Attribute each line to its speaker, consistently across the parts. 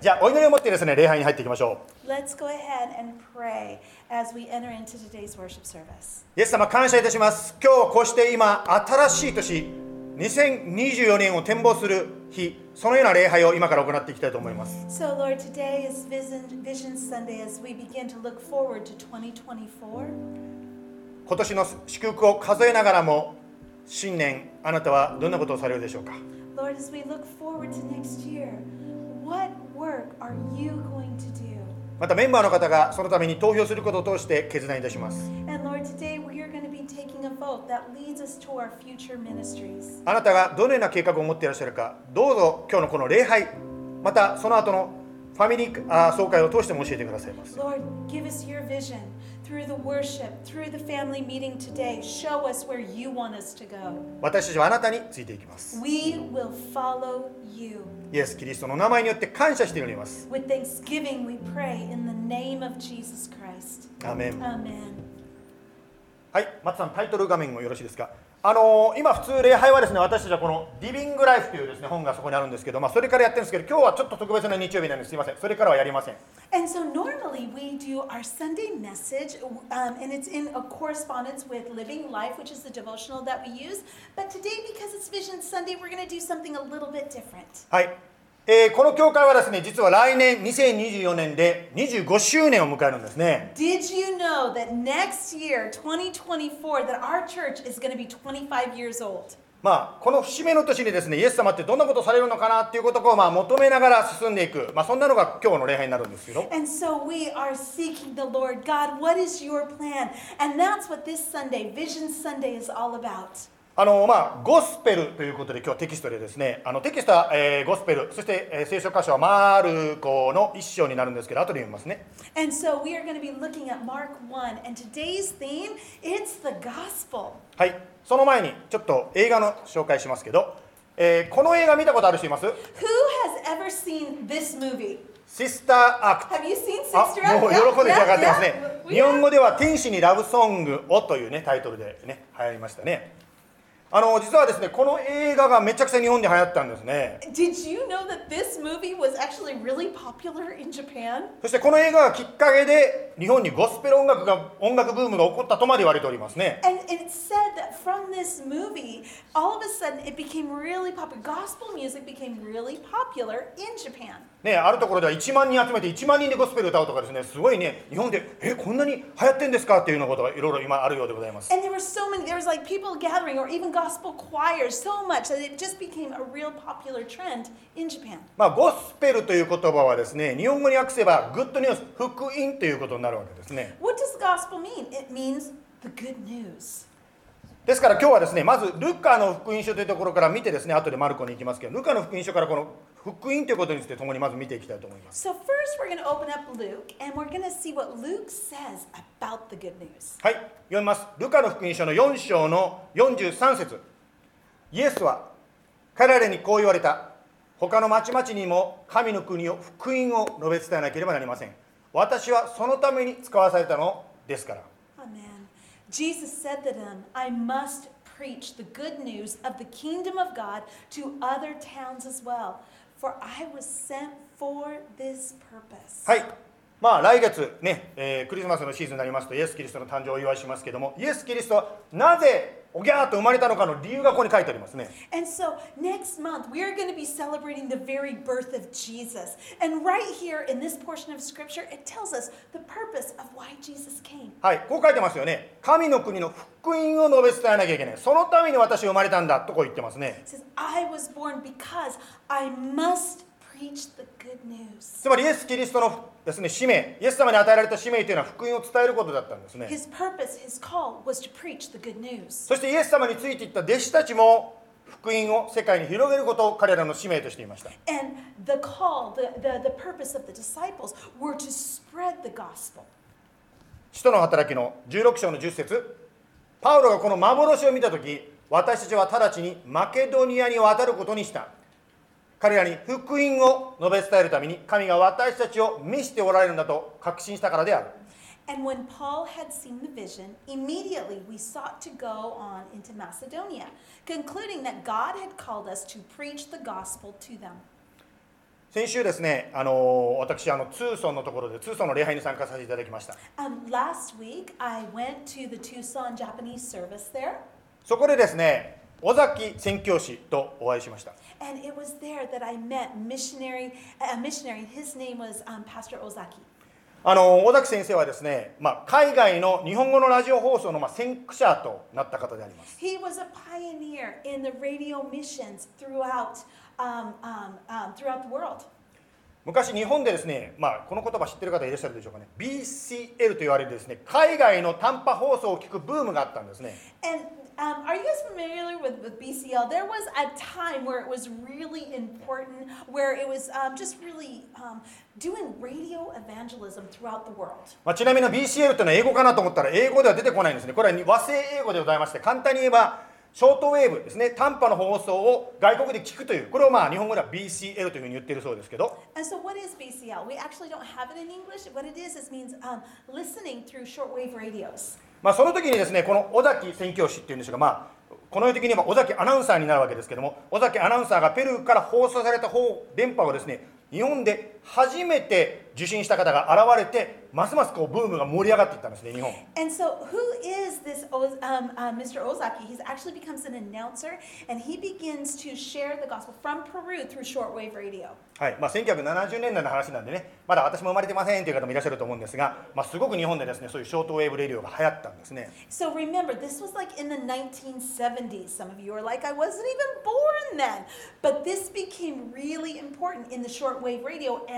Speaker 1: じゃあお祈りを持ってですね礼拝に入っていきましょ
Speaker 2: Let's go ahead and pray as we enter into today's worship service.
Speaker 1: うイエス様感謝いたします今日こうして今新しい年2024年を展望する日そのような礼拝を今から行っていきたいと思います
Speaker 2: So, Lord, today is Vision, Vision Sunday as we begin to look forward to 2024.
Speaker 1: 今年の祝福を数えながらも新年あなたはどんなことをされるでしょうか
Speaker 2: Lord, as we look forward to next year, what
Speaker 1: またメンバーの方がそのために投票することを通して決断いたします。あなたがどのような計画を持っていらっしゃるか、どうぞ今日のこの礼拝、またその後のファミリー総会を通して教えてくださいます。
Speaker 2: Through the worship, through the family meeting today. Show us where you want us to go.
Speaker 1: 私たちはあなたについていきます
Speaker 2: We will follow you.
Speaker 1: イエス・キリストの名前によって感謝しております
Speaker 2: With thanksgiving, we pray in the name of Jesus Christ.
Speaker 1: アーメン
Speaker 2: Amen.
Speaker 1: はい松さんタイトル画面もよろしいですかあのー今普通礼拝はですね私たちはこの「リビング・ライフ」というですね本がそこにあるんですけど、まあ、それからやってるんですけど今日はちょっと特別な日曜日なんですすいませんそれからはやりません
Speaker 2: And so normally we do our Sunday message, um, and it's in a correspondence with Living Life, which is the devotional that we use. But today, because it's Vision Sunday, we're going to do something a little bit different.
Speaker 1: はい、えーこの教会はですね実は来年2024年で25周年を迎えるんですね
Speaker 2: Did you know that next year, 2024, that our church is going to be 25 years old?
Speaker 1: まあこの節目の年にですねイエス様ってどんなことをされるのかなっていうことをまあ求めながら進んでいく、まあ、そんなのが今日の礼拝になるんですけど
Speaker 2: And so we are seeking the Lord God, what is your plan? And that's what this Sunday, Vision Sunday, is all about.
Speaker 1: あのまあゴスペルということで今日はテキストでですねあのテキストは、えーゴスペルそして、えー聖書箇所はマルコの一章になるんですけど後で読みますね
Speaker 2: And so we are going to be looking at Mark 1, and today's theme, it's the gospel.
Speaker 1: はいその前にちょっと映画の紹介しますけど、えーこの映画見たことある人います
Speaker 2: ？Who has ever seen this movie?
Speaker 1: Sister Act
Speaker 2: Have you seen
Speaker 1: あ
Speaker 2: Sister Act?
Speaker 1: もう喜んで上がってますね.日本語では「天使にラブソングを」というねタイトルでね流行りましたねあの実はですね、この映画がめちゃくちゃ日本で流行ったんですね。そしてこの映画がきっかけで日本にゴスペル音楽が音楽ブームが起こったとまで言われておりますね。ね、あるところでは1万人集めて1万人でゴスペル歌うとかですね、すごいね、日本でえこんなに流行ってんですかっていうようなことがいろいろ今あるようでございます。
Speaker 2: gospel choirs so much that it just became a real popular trend in Japan.
Speaker 1: まあゴスペルという言葉はですね日本語に訳せばグッドニュース福音ということになるわけですね
Speaker 2: What does gospel mean? It means the good news.
Speaker 1: ですから今日はですねまずルカの福音書というところから見てですね後でマルコに行きますけどルカの福音書からこの福音ということについて共にまず見ていきたいと思います。
Speaker 2: So, first, we're going to open up Luke and we're going to see what Luke says about the good news.
Speaker 1: はい読みます。ルカの福音書の4章の43節。イエスは彼らにこう言われた。他の町々にも神の国を福音を述べ伝えなければなりません。私はそのために使わされたのですから.
Speaker 2: Jesus said to them, I must preach the good news of the kingdom of God to other towns as well, for I was sent for this purpose.
Speaker 1: はいまあ来月ね、えークリスマスのシーズンになりますとイエス・キリストの誕生をお祝いしますけどもイエス・キリストはなぜ おぎゃーっと生まれたのかの理由がここに書いてありますね
Speaker 2: And so next month, we are going to be celebrating the very birth of Jesus. And right here in this portion of scripture, it tells us the purpose of why Jesus came.
Speaker 1: はいこう書いてますよね神の国の福音を述べ伝えなきゃいけないそのために私は生まれたんだとこう言ってますね
Speaker 2: It says, I was born because I must preach the good news.
Speaker 1: つまりイエス・キリストのですね使命。イエス様に与えられた使命というのは福音を伝えることだったんですね。
Speaker 2: His purpose, his call was to preach the good news.
Speaker 1: そしてイエス様についていった弟子たちも福音を世界に広げることを彼らの使命としていました。
Speaker 2: And the call, the, the, the purpose of the disciples were to spread the gospel.
Speaker 1: 使徒の働きの16章の10節。パウロがこの幻を見た時私たちは直ちにマケドニアに渡ることにした彼らに福音を述べ伝えるために神が私たちを召しておられるんだと確信したからである
Speaker 2: And when Paul had seen the vision, immediately we sought to go on into Macedonia, concluding that God had called us to preach the gospel to them.
Speaker 1: 先週ですね、あの私あのツーソンのところでツーソンの礼拝に参加させていただきました
Speaker 2: Um, last week, I went to the Tucson Japanese service there,
Speaker 1: そこでですね尾崎宣教師とお会いしました。あの尾崎先生はですね、まあ、海外の日本語のラジオ放送の、まあ、先駆者となった方であります。昔日本でですね、まあ、この言葉知ってる方いらっしゃるでしょうかね、BCL と言われるですね、海外の短波放送を聞くブームがあったんですね。
Speaker 2: um, are you guys familiar with, with BCL? There was a time where it was really important, where it was um, just really um, doing radio evangelism throughout the world.
Speaker 1: まあ、ちなみに BCL というのは英語かなと思ったら英語では出てこないんですねこれは和製英語でございまして簡単に言えばショートウェーブですね短波の放送を外国で聞くというこれをまあ日本語では BCL というふうに言っているそうですけど
Speaker 2: And so, what is BCL? We actually don't have it in English. What it is, it means um, listening through shortwave radios.
Speaker 1: まあ、その時にですねこの尾崎宣教師っていうんですが、まあ、この世的に言えば尾崎アナウンサーになるわけですけれども尾崎アナウンサーがペルーから放送された方電波をですね日本で初めて受信した方が現れてますますこうブームが盛り上がっていったんですね日本
Speaker 2: And so, who is this um, uh, Mr. Ozaki? He actually becomes an announcer and he begins to share the gospel from Peru through shortwave radio.
Speaker 1: はいまあ、1970年代の話なんでねまだ私も生まれてませんという方もいらっしゃると思うんですが、まあ、すごく日本でですねそういうショートウェーブレディオが流行ったんですね
Speaker 2: So, remember, this was like in the 1970s. Some of you are like, I wasn't even born then. But this became really important in the shortwave radio and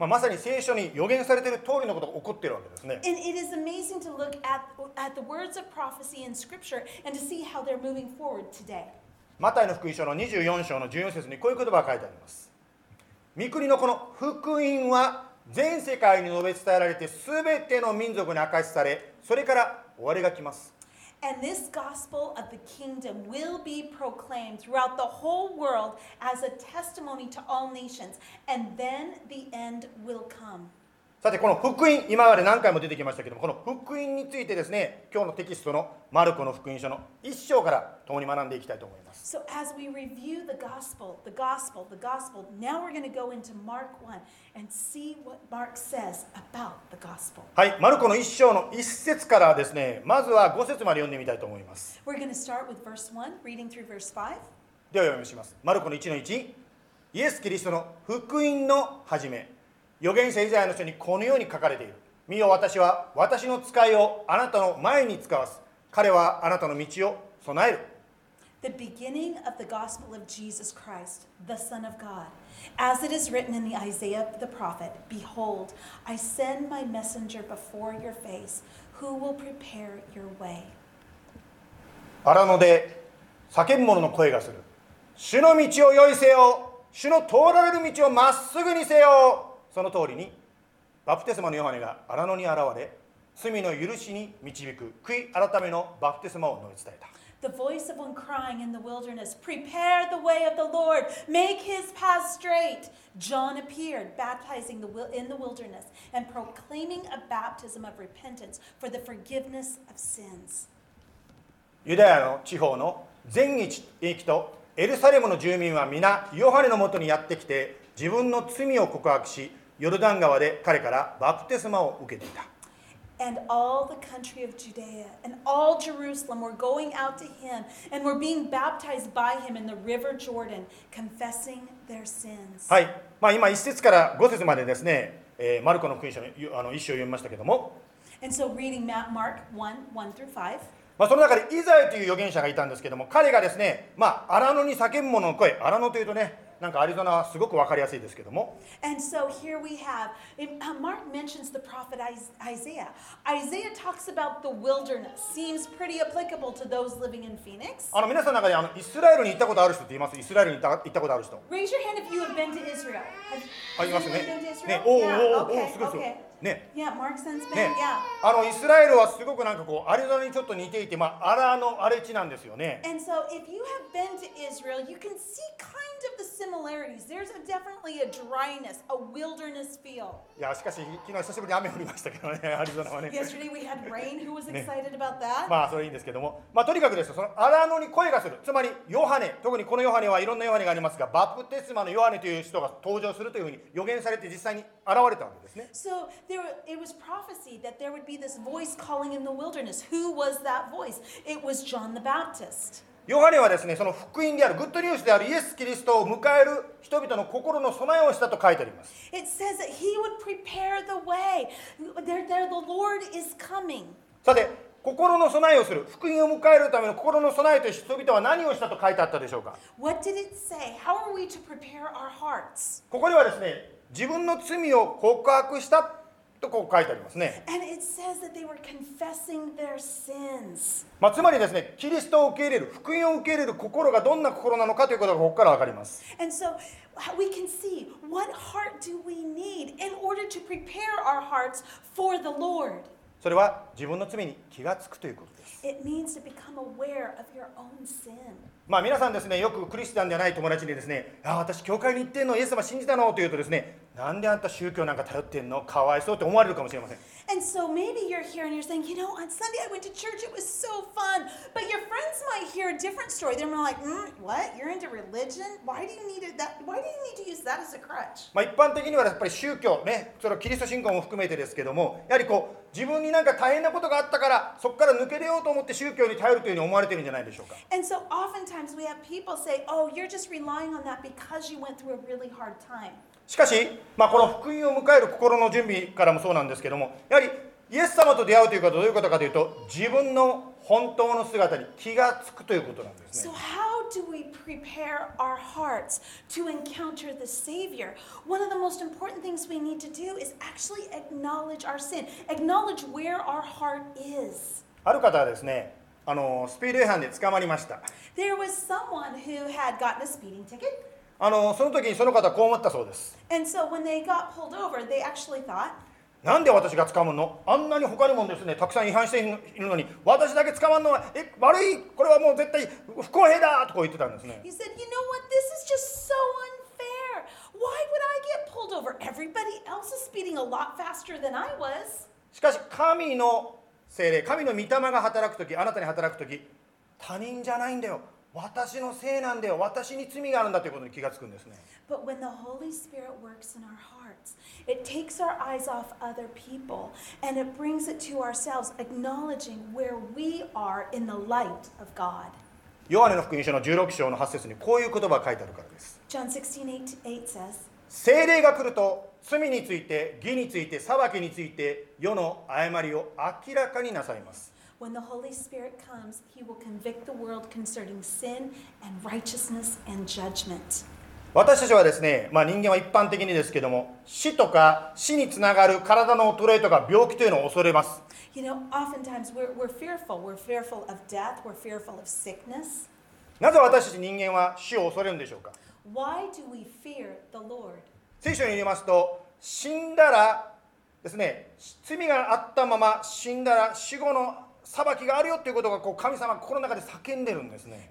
Speaker 1: まあ、まさに聖書に予言されている通りのことが起こっているわけですね。
Speaker 2: And it is amazing to look at, at the words of prophecy in scripture and to see how they're moving forward today.
Speaker 1: マタイの福音書の24章の14節にこういう言葉が書いてあります。御国のこの福音は全世界に述べ伝えられて全ての民族に明かしされそれから終わりが来ます
Speaker 2: And this gospel of the kingdom will be proclaimed throughout the whole world as a testimony to all nations, and then the end will come.
Speaker 1: さてこの福音今まで何回も出てきましたけどもこの福音についてですね今日のテキストのマルコの福音書の1章から共に学んでいきたいと思います
Speaker 2: So, as we review the gospel, the gospel, the gospel, now we're going to go into Mark 1 and see what Mark says about the gospel.
Speaker 1: はいマルコの1章の1節からですねまずは5節まで読んでみたいと思います
Speaker 2: We're going to start with verse 1, reading through verse 5.
Speaker 1: では読みします。マルコの1の1、イエス・キリストの福音の始め、預言者イザヤの書にこのように書かれている。見よ私は私の使いをあなたの前に使わす。彼はあなたの道を備える。
Speaker 2: The beginning of the gospel of Jesus Christ, the Son of God. As it is written in the Isaiah the prophet, Behold, I send my messenger before your face, who will prepare your way.
Speaker 1: 荒野で叫ぶ者の声がする。主の道を用意せよ。主の通られる道をまっすぐにせよ。その通りに、バプテスマのヨハネが荒野に現れ、罪の許しに導く悔い改めのバプテスマを述べ伝えた。
Speaker 2: The voice of one crying in the wilderness, Prepare the way of the Lord, make his path straight. John appeared, baptizing the, in the wilderness and proclaiming a baptism of repentance for the forgiveness of sins.
Speaker 1: ユダヤの地方の全域とエルサレムの住民は皆ヨハネのもとにやってきて自分の罪を告白しヨルダン川で彼からバプテスマを受けていた
Speaker 2: And all the country of Judea and all Jerusalem were going out to him and were being baptized by him in the river Jordan, confessing their sins.
Speaker 1: はい、まあ、今1節から5節までですね、えーマルコの福音書のあの一章を読みましたけども、
Speaker 2: And so, reading Ma- Mark 1 1 through 5.
Speaker 1: まあ、その中でイザヤという預言者がいたんですけども彼がですね、まあ、荒野に叫ぶ者の声荒野というとねなんかアリゾナはすごく分かりやすいですけども
Speaker 2: And so here we have, uh, Mark mentions the prophet Is- Isaiah. Isaiah talks about the wilderness, seems pretty applicable to those living in Phoenix.
Speaker 1: あの皆さんの中であのイスラエルに行ったことある人って言いますイスラエルに行った行ったことある人
Speaker 2: Raise your hand if you have been to Israel. Have,
Speaker 1: あいますね?ねおおおおすごいすごい.ね
Speaker 2: Yeah, Mark son's been,
Speaker 1: ね
Speaker 2: yeah.
Speaker 1: あのイスラエルはすごくなんかこうアリゾナにちょっと似ていてまあ荒の荒れ地なんですよね
Speaker 2: And so if you have been to Israel, you can see kind of the similarities. There's a, definitely a dryness, a wilderness feel.
Speaker 1: いやしかし昨日久しぶりに雨降りましたけどね アリゾナはね
Speaker 2: Yesterday we had rain. Who was excited about that?
Speaker 1: まあそれいいんですけども、まあ、とにかくですよその荒野に声がするつまりヨハネ特にこのヨハネはいろんなヨハネがありますがバプテスマのヨハネという人が登場するというふうに予言されて実際に現れたわけですね
Speaker 2: So there, it was prophesied that there would be this voice calling in the wilderness. Who was that voice? It was John the Baptist.
Speaker 1: ヨハネはですねその福音であるグッドニュースであるイエス・キリストを迎える人々の心の備えをしたと書いてあります
Speaker 2: It says that he would prepare the way. There, there, the Lord is coming.
Speaker 1: さて心の備えをする福音を迎えるための心の備えとして人々は何をしたと書いてあったでしょうか
Speaker 2: What did it say? How are we to prepare our hearts?
Speaker 1: ここにはですね自分の罪を告白したとこう書いてありますね。つまりですね、キリストを受け入れる、福音を受け入れる心がどんな心なのかということがここから分かります。それは自分の罪に気がつくということです。ま皆さんですね、よくクリスチャンではない友達にですね、ああ、私、教会に行ってんの、イエス様信じたのと言うとですね、なんであんた宗教なんか頼ってんの、かわいそうって思われるかもしれません。
Speaker 2: And so maybe you're here and you're saying, you know, on Sunday I went to church, it was so fun. But your friends might hear a different story. They're more like, mm, what? You're into religion? Why do you need it that? Why do you need to use that as a crutch?
Speaker 1: まあ、一般的にはやっぱり宗教ね、それはキリスト信仰も含めてですけども、やはりこう自分になんか大変なことがあったから、そこから抜け出ようと思って宗教に頼るというふうに思われてるんじゃないでしょうか。
Speaker 2: And so oftentimes we have people say, oh, you're just relying on that because you went through a really hard time.
Speaker 1: しかし、まあ、この福音を迎える心の準備からもそうなんですけどもやはりイエス様と出会うということはどういうことかというと自分の本当の姿に気がつくということなんです
Speaker 2: So,
Speaker 1: ね
Speaker 2: how do we prepare our hearts to encounter the Savior? One of the most important things we need to do is actually acknowledge our sin, acknowledge where our heart is.
Speaker 1: ある方はですねあのスピード違反で捕まりました
Speaker 2: There was someone who had gotten a speeding ticket,
Speaker 1: あのその時にその方こう思ったそうです。なんで私が捕まるの？あんなに他にもですね、たくさん違反しているのに、私だけ捕まるのは、え、悪い、これはもう絶対不公平だとこ言ってたんですね。しかし、神の精霊、神の御霊が働く時、あなたに働く時、他人じゃないんだよ。私のせいなんだよ私に罪があるんだということに気がつくんですね
Speaker 2: But when the Holy Spirit works in our hearts, it takes our eyes off other people and it brings it to ourselves, acknowledging where we are in the light of God.
Speaker 1: ヨハネの福音書の16章の8節にこういう言葉が書いてあるからです
Speaker 2: John 16, 8, 8 says,
Speaker 1: 精霊が来ると罪について義について裁きについて世の誤りを明らかになさいます
Speaker 2: When the Holy Spirit comes, he will convict the world concerning sin and righteousness and judgment.
Speaker 1: 私たちはですね、まあ、人間は一般的にですけども死とか死につながる体の衰えとか病気というのを恐れます
Speaker 2: You know, oftentimes we're, we're fearful. We're fearful of death, we're fearful of sickness.
Speaker 1: なぜ私たち人間は死を恐れるんでしょうか
Speaker 2: Why do we fear the Lord?
Speaker 1: 聖書によりますと死んだらですね罪があったまま死んだら死後の裁きがあるよということがこう神様心の中で叫んでるんですね。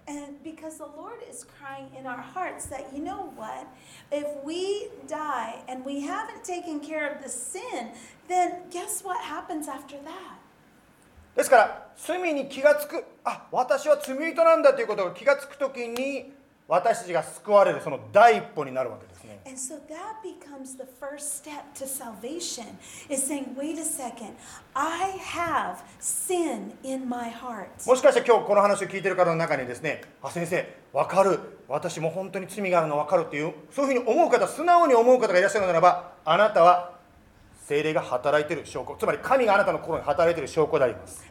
Speaker 1: ですから、罪に気が付く、あ私は罪人なんだということが気が付く時に私たちが救われるその第一歩になるわけです。
Speaker 2: And so that becomes the first step to salvation is saying, wait a second, I have sin in my heart.
Speaker 1: もしかして今日この話を聞いてる方の中にですねあ先生分かる。私も本当に罪があるの分かるっていうそういうふうに思う方素直に思う方がいらっしゃるならばあなたは精霊が働いてる証拠。つまり神があなたの心に働いている証拠であります。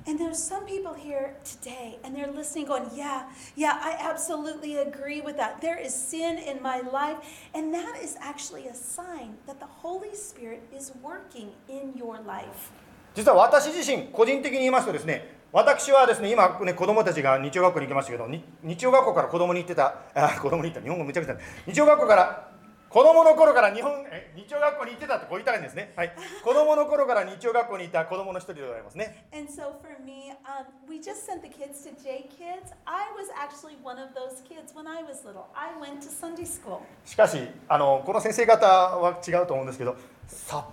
Speaker 1: 実は私自身、個人的に言いますとですね、私はですね、今ね、子供たちが日曜学校に行きましたけど、日曜学校から子供に行ってた、あ子供に行った、日本語めちゃくちゃ。日曜学校から子供の頃から日本え日曜学校に行ってたってこう言ったらいいんですねはい子供の頃から日曜学校に行った子供の一人でございますね
Speaker 2: And so for me, um, we just sent the kids to J Kids. I was actually one of those kids when I was little. I went to Sunday school.
Speaker 1: しかしあのこの先生方は違うと思うんですけどさっ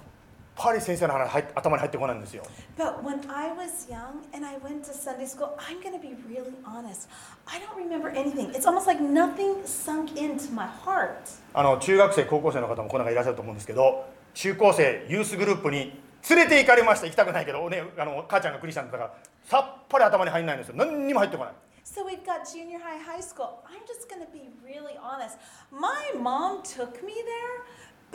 Speaker 1: ぱり先生の話頭に入ってこないんですよ
Speaker 2: But when I was young and I went to Sunday school, I'm going to be really honest. I don't remember anything. It's almost like nothing sunk into my heart.
Speaker 1: あの中学生高校生の方もこの中いらっしゃると思うんですけど中高生ユースグループに連れて行かれました行きたくないけど、ね、あの母ちゃんがクリスチャンだからさっぱり頭に入んないんですよ何にも入ってこない
Speaker 2: So we've got junior high, high school. I'm just going to be really honest. My mom took me there,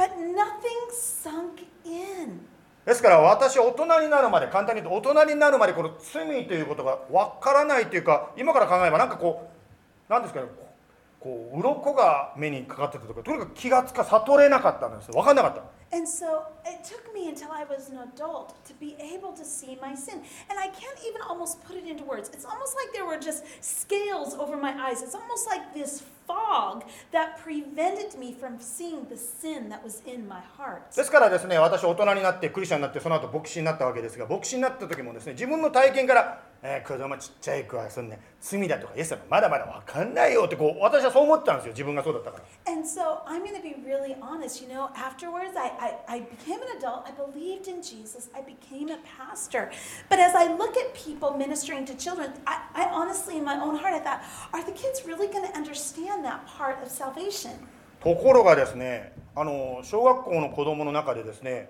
Speaker 2: but nothing sunk in.
Speaker 1: ですから私は大人になるまで簡単に言うと大人になるまでこの罪ということが分からないというか今から考えればなんかこうなんですかねこう鱗が目にかかってたとかとにかく気がつか悟れなかったんですよ分かんなかった
Speaker 2: And so it took me until I was an adult to be able to see my sin. And I can't even almost put it into words. It's almost like there were just scales over my eyes. It's almost like this fog that prevented me from seeing the sin that was in my heart.
Speaker 1: ですからですね私大人になってクリスチャンになってその後牧師になったわけですが牧師になった時もですね自分の体験から、えー子供ちっちゃい子はそんな罪だとかイエス様まだまだ分かんないよってこう私はそう思ってたんですよ自分がそうだったから
Speaker 2: And so I'm going to be really honest. You know, afterwards, I, I, I became an adult. I believed in Jesus. I became a pastor. But as I look at people ministering to children, I, I honestly, in my own heart, I thought, are the kids really going to understand that part of salvation?
Speaker 1: ところがですねあの小学校の子供の中でですね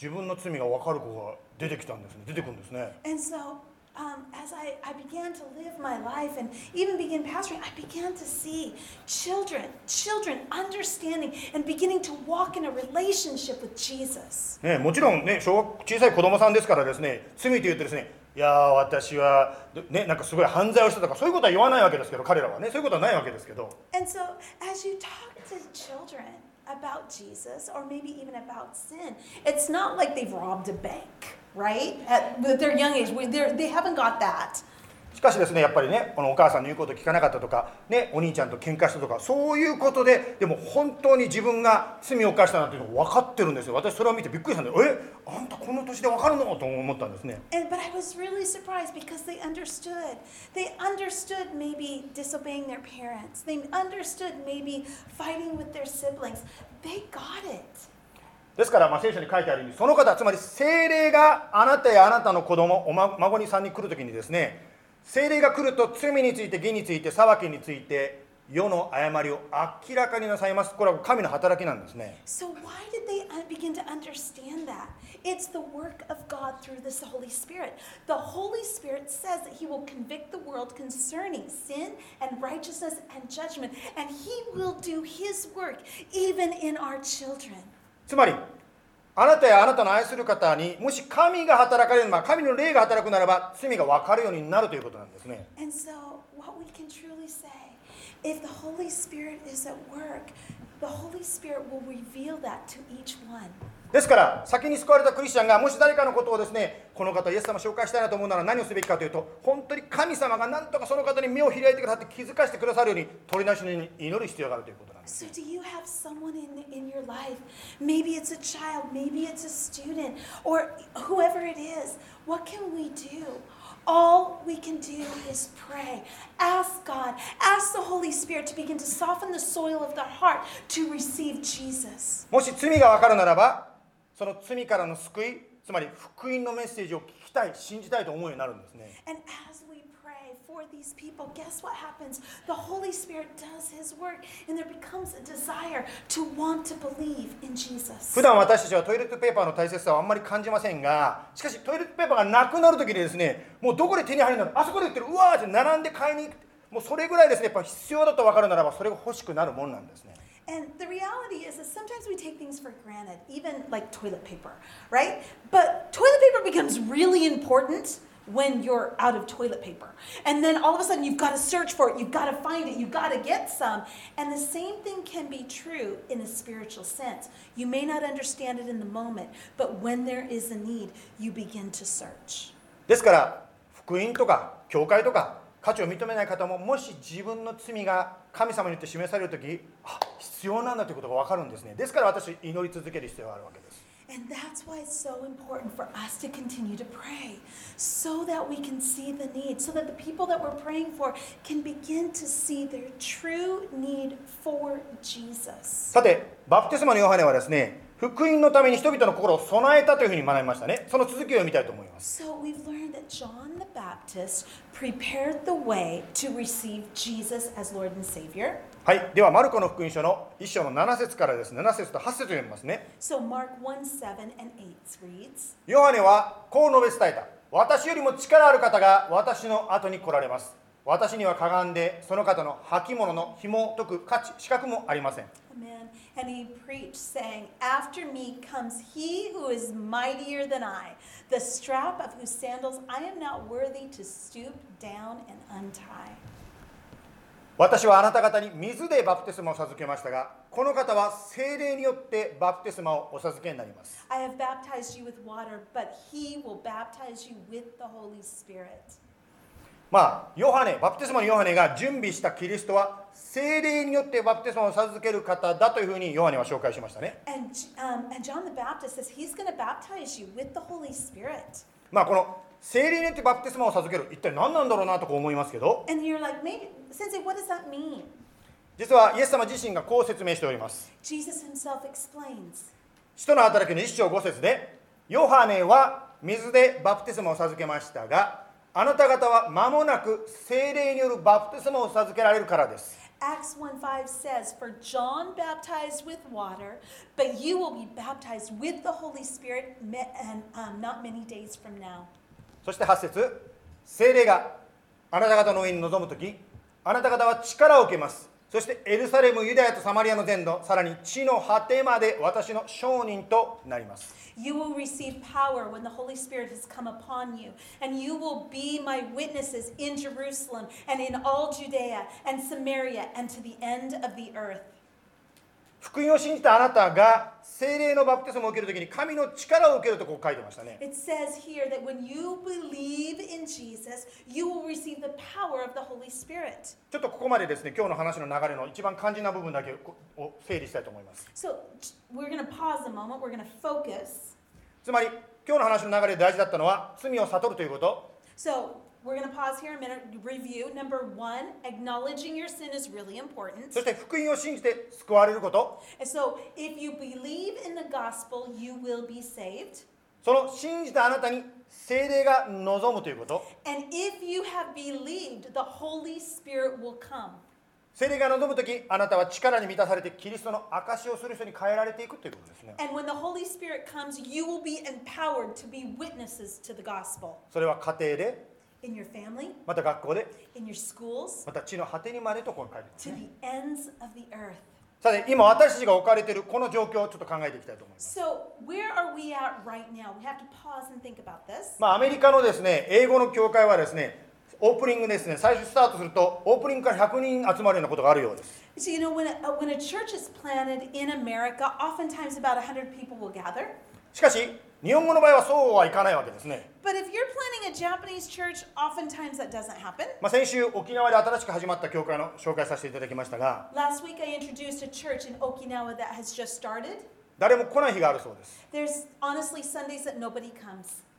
Speaker 1: 自分の罪が分かる子が出てきたんですね出てくるんですね
Speaker 2: And so, um, as I, I began to live my life and even begin pastoring, I began to see children, children understanding and beginning to walk in a relationship with Jesus.
Speaker 1: ねもちろんね小学小さい子供さんですからですね罪と言ってですねいやー私はねなんかすごい犯罪をしたとかそういうことは言わないわけですけど彼らはねそういうことはないわけですけど
Speaker 2: And so, as you talk to children about Jesus or maybe even about sin, it's not like they've robbed a bank, Right? At their young age, we- they haven't got that.
Speaker 1: しかしですねやっぱりねこのお母さんの言うこと聞かなかったとかねお兄ちゃんと喧嘩したとかそういうことででも本当に自分が罪を犯したなっていうのを分かってるんですよ私それを見てびっくりしたんでえあんたこの年で分かるのと思ったんですね
Speaker 2: And, but I was really surprised because they understood. They understood maybe disobeying their parents. They understood maybe fighting with their siblings. They got it.
Speaker 1: ですから、まあ、聖書に書いてあるようにその方つまり精霊があなたやあなたの子供おま孫にさんに来るときにですね精霊が来ると罪について義について裁きについて世の誤りを明らかになさいますこれは神の働きなんですね
Speaker 2: So, why did they begin to understand that? It's the work of God through this Holy Spirit. The Holy Spirit says that He will convict the world concerning sin and righteousness and judgment, and He will do His work even in our children.
Speaker 1: つまりあなたやあなたの愛する方にもし神が働かれるまあ神の霊が働くならば罪が分かるようになるということなんですね。ですから先に救われたクリスチャンがもし誰かのことをですねこの方イエス様紹介したいなと思うなら何をすべきかというと本当に神様が何とかその方に目を開いてくださって気づかせてくださるように取りなしに祈る必要があるということなんです
Speaker 2: So, do you have someone in, in your life? Maybe it's a child, maybe it's a student, or whoever it is. What can we do? All we can do is pray. Ask God, ask the Holy Spirit to begin to soften the soil of the heart to receive Jesus.
Speaker 1: もし罪が分かるならばその罪からの救いつまり福音のメッセージを聞きたい信じたいと思うようになるんですね
Speaker 2: And as we pray for these people, guess what happens? The Holy Spirit does His work, and there becomes a desire to want to believe in Jesus.
Speaker 1: 普段私たちはトイレットペーパーの大切さをあんまり感じませんがしかしトイレットペーパーがなくなる時にですねもうどこで手に入るのあそこで売ってるうわーって並んで買いに行くもうそれぐらいですねやっぱ必要だと分かるならばそれが欲しくなるもんなんですね
Speaker 2: And the reality is that sometimes we take things for granted, even like toilet paper, right? But toilet paper becomes really important when you're out of toilet paper. And then all of a sudden you've got to search for it, you've got to find it, you've got to get some. And the same thing can be true in a spiritual sense. You may not understand it in the moment, but when there is a need, you begin to search.
Speaker 1: ですから福音とか教会とか 価値を認めない方ももし自分の罪が神様によって示される時あ必要なんだということが分かるんですねですから私祈り続ける必要があるわけです
Speaker 2: And that's why it's so important for us to continue to pray so that we can see the need, so that the people that we're praying for can begin to see their true need for Jesus.
Speaker 1: さてバプテスマのヨハネはですね福音のために人々の心を備えたというふうに学びましたね。その続きを読みたいと思います。
Speaker 2: So we've learned that John the Baptist prepared the way to receive Jesus as Lord and Savior.
Speaker 1: はい。ではマルコの福音書の1章の7節からです。7節と8節を読みますね。
Speaker 2: So Mark 1 7 and 8 reads
Speaker 1: ヨハネはこう述べ伝えた。私よりも力ある方が私の後に来られます。私にはかがんでその方の履物の紐を解く価値資格もありません。
Speaker 2: Amen. And he preached, saying, After me comes he who is mightier than I, the strap of whose sandals I am not worthy to stoop down and untie.
Speaker 1: 私はあなた方に水でバプテスマを授けましたがこの方は精霊によってバプテスマをお授けになります
Speaker 2: I have baptized you with water, but he will baptize you with the Holy Spirit.
Speaker 1: まあヨハネバプテスマのヨハネが準備したキリストは精霊によってバプテスマを授ける方だというふうにヨハネは紹介しましたね
Speaker 2: And, um, and John the Baptist says he's going to baptize you with the Holy Spirit.
Speaker 1: まあこの精霊によってバプテスマを授ける一体何なんだろうなと思いますけど
Speaker 2: And you're like, maybe, Sensei, what does that mean?
Speaker 1: 実はイエス様自身がこう説明しております
Speaker 2: Jesus himself explains.
Speaker 1: 使徒の働きの一章五節でヨハネは水でバプテスマを授けましたがあなた方は間もなく精霊によるバプテスマを授けられるからです
Speaker 2: Acts 1 5 says, For John baptized with water, but you will be baptized with the Holy Spirit and um, not many days from now.
Speaker 1: そして8節精霊があなた方の上に臨む時あなた方は力を受けますそしてエルサレムユダヤとサマリアの全土さらに地の果てまで私の証人となります
Speaker 2: You will receive power when the Holy Spirit has come upon you, and you will be my witnesses in Jerusalem and in all Judea and Samaria and to the end of the earth.
Speaker 1: 福音を信じたあなたが聖霊のバプテスムを受けるときに神の力を受けるとこう書いてましたね。ちょっとここまでですね、今日の話の流れの一番肝心な部分だけを整理したいと思います。つまり、今日の話の流れで大事だったのは罪を悟るということ。
Speaker 2: we're going to pause here a minute, review. Number one, acknowledging your sin is really important.
Speaker 1: そして福音を信じて救われること
Speaker 2: And so if you believe in the gospel, you will be saved.
Speaker 1: その信じたあなたに精霊が望むということ
Speaker 2: And if you have believed, the Holy Spirit will come.
Speaker 1: 精霊が望む時あなたは力に満たされてキリストの証しをする人に変えられていくということですね
Speaker 2: And when the Holy Spirit comes, you will be empowered to be witnesses to the gospel
Speaker 1: それは家庭で また学校でまた地の果てにまでとこう書いて、さて今私たちが置かれているこの状況をちょっと考えていきたいと思います、まあ、アメリカのですね英語の教会はですねオープニングですね。最初スタートするとオープニングから100人集まるようなことがあるようです。しかし、日本語の場合はそうはいかないわけですね。先週、沖縄で新しく始まった教会の紹介させていただきましたが、誰も来ない日があるそうです。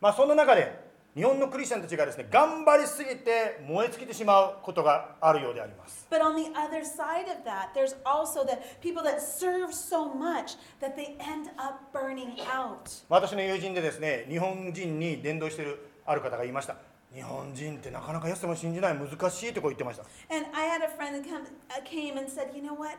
Speaker 1: まあそんな中で、日本のクリスチャンたちがですね頑張りすぎて燃え尽きてしまうことがあるようであります
Speaker 2: But on the other side of that, there's also the people that serve so much that they end up burning out.
Speaker 1: 私の友人でですね日本人に伝道しているある方が言いました日本人ってなかなかイエス様を信じない難しいとこう言ってました
Speaker 2: And I had a friend that uh, came and said, you know what?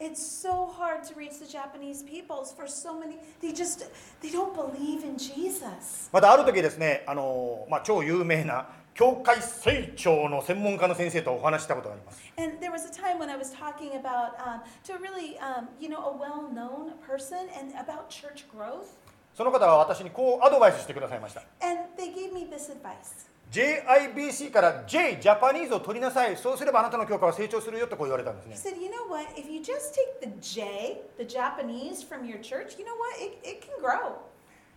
Speaker 2: It's so hard to reach the Japanese peoples for so many. They just they don't believe in Jesus.
Speaker 1: またある時ですねあの、まあ、超有名な 教会成長の専門家の先生とお話ししたことがあります
Speaker 2: And there was a time when I was talking about um, to a really, um, you know, a well-known person and about church growth.
Speaker 1: その方は私にこうアドバイスしてくださいました
Speaker 2: And they gave me this advice.
Speaker 1: JIBC から J ジャパニーズを取りなさいそうすればあなたの教会は成長するよとこう言われたんです
Speaker 2: He
Speaker 1: ね
Speaker 2: said, you know what? If you just take the J, the Japanese from your church, you know what? It, it can grow.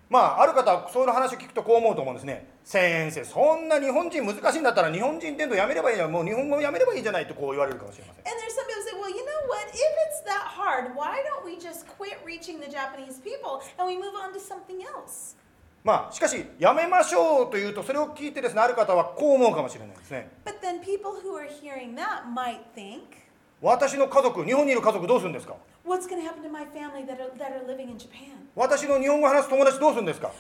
Speaker 1: まあある方はそういう話を聞くとこう思うと思うんですね先生そんな日本人難しいんだったら日本人伝道やめればいいやもう日本語をやめればいいじゃないとこう言われるかもしれません
Speaker 2: And there's some people say, well, you know what? If it's that hard, why don't we just quit reaching the Japanese people and we move on to something else?
Speaker 1: まあ、しかし、やめましょうというと、それを聞いてですね、ある方はこう思うかもしれないですね。私の家族、日本にいる家族、どうするんですか？私の日本語話す友達どうするんですか？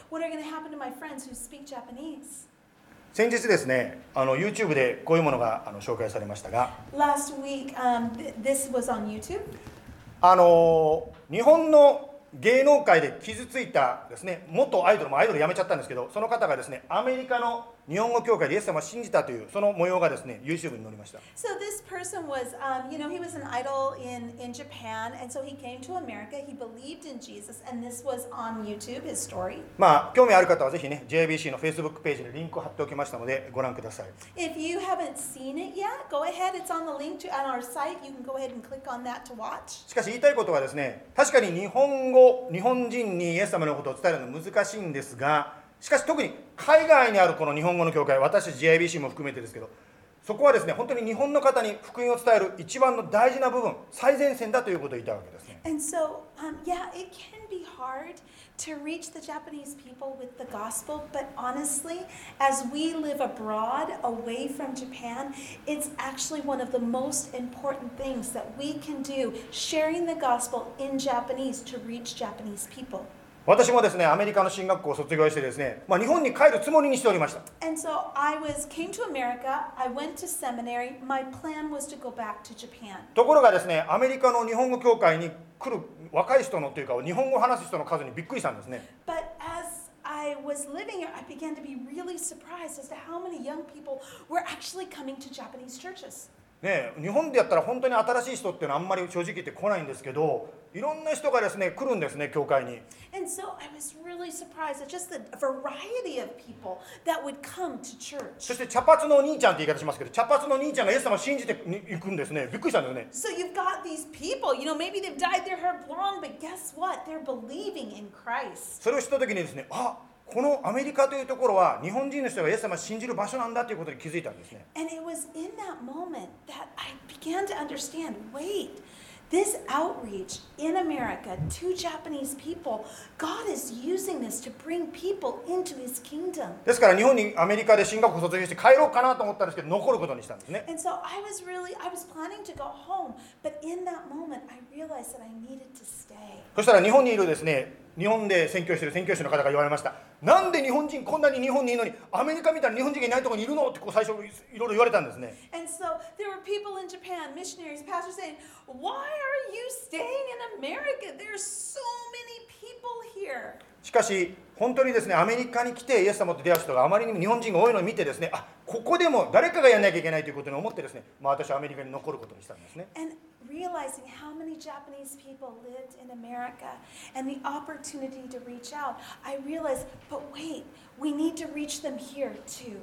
Speaker 1: 先日ですね、YouTube でこういうものがあの紹介されましたが、あの日本の芸能界で傷ついたですね元アイドルもアイドル辞めちゃったんですけどその方がですねアメリカの日本語協会でイエス様を信じたというその模様がですね YouTube に載りました
Speaker 2: So this person was, um, you know, he was an idol in, in Japan, and so he came to America. He believed in Jesus, and this was on YouTube, his story.
Speaker 1: まあ興味ある方はぜひね JBC の Facebook ページにリンクを貼っておきましたのでご覧ください
Speaker 2: If you haven't seen it yet, go ahead. It's on the link to on our site. You can go ahead and click on that to watch.
Speaker 1: しかし言いたいことはですね確かに日本語日本人にイエス様のことを伝えるのは難しいんですがしかし特に海外にあるこの日本語の教会私 JIBC も含めてですけどそこはですね本当に日本の方に福音を伝える一番の大事な部分最前線だということを言いたいわけですね
Speaker 2: And so, um, yeah, it can be hard to reach the Japanese people with the gospel, but honestly, as we live abroad away from Japan, it's actually one of the most important things that we can do, sharing the gospel in Japanese to reach Japanese people.
Speaker 1: 私もですね、アメリカの進学校を卒業してですね、まあ、日本に帰るつもりにしておりました。ところがですね、アメリカの日本語協会に来る若い人のというか、日本語を話す人の数にびっくりしたんですね。日本でやったら本当に新しい人っていうのはあんまり正直言って来ないんですけど、いろんな人がですね、来るんですね、教会に。そして、茶髪のお兄ちゃんって言い方しますけど、茶髪のお兄ちゃんがイエス様を信じていくんですね。びっくりしたんだよね。それを知った時にですね、あこのアメリカというところは日本人の人がイエス様を信じる場所なんだということに気づいたんですね。
Speaker 2: this outreach in America to Japanese people, God is using this to bring people into his kingdom.
Speaker 1: ですから日本にアメリカで進学校卒業して帰ろうかなと思ったんですけど残ることにしたんですね
Speaker 2: And so I was really, I was planning to go home, but in that moment, I realized that I needed to stay.
Speaker 1: そしたら日本にいるですね 日本で宣教してる宣教師の方が言われましたなんで日本人こんなに日本にいるのにアメリカみたいな日本人がいないところにいるのってこう最初いろいろ言われたんですね
Speaker 2: And so there were people in Japan, missionaries, pastors saying, Why are you staying in America? There's so many people here.
Speaker 1: しかし本当にですねアメリカに来てイエス様と出会う人があまりにも日本人が多いのを見てですねあここでも誰かがやらなきゃいけないということに思ってですね、まあ、私はアメリカに残ることにしたんですね
Speaker 2: And realizing how many Japanese people lived in America and the opportunity to reach out, I realized, but wait, we need to reach them here too.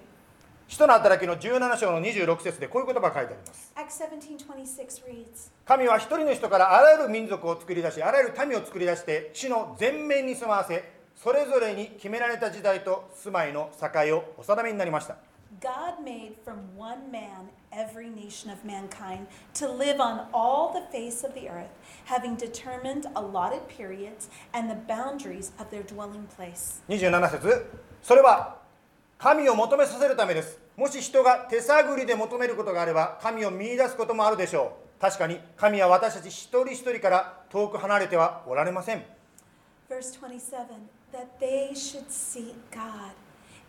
Speaker 1: 使徒の働きの17章の26節でこういう言葉が書いてあります
Speaker 2: Acts 17:26 reads,
Speaker 1: 神は一人の人からあらゆる民族を作り出しあらゆる民を作り出して地の全面に住まわせそれぞれに決められた時代と住まいの境をお定めになりました
Speaker 2: God made from one man every nation of mankind to live on all the face of the earth, having determined allotted periods and the boundaries of their dwelling place.
Speaker 1: 27節それは神を求めさせるためですもし人が手探りで求めることがあれば神を見出すこともあるでしょう確かに神は私たち一人一人から遠く離れてはおられません
Speaker 2: Verse 27 that they should seek God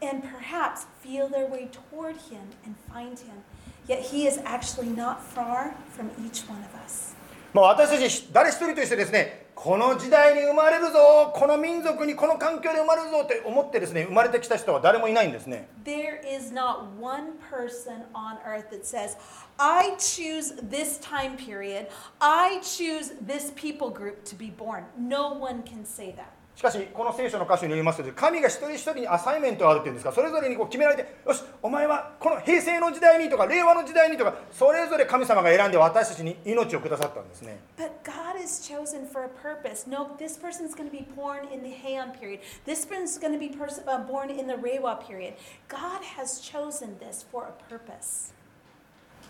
Speaker 2: and perhaps feel their way toward Him and find Him. Yet He is actually not far from each one of us.
Speaker 1: まあ、私たち誰一人としてですねこの時代に生まれるぞこの民族にこの環境で生まれるぞって思ってですね生まれてきた人は誰もいないんですね
Speaker 2: There is not one person on earth that says, I choose this time period, I choose this people group to be born. No one can say that.
Speaker 1: しかしこの聖書の箇所によりますと神が一人一人にアサイメントがあるっていうんですかそれぞれにこう決められてよしお前はこの平成の時代にとか令和の時代にとかそれぞれ神様が選んで私たちに命をくださったんですね
Speaker 2: But God is chosen for a purpose. No, this person's going to be born in the Heian period. This person's going to be pers- uh, born in the Reiwa period. God has chosen this for a purpose.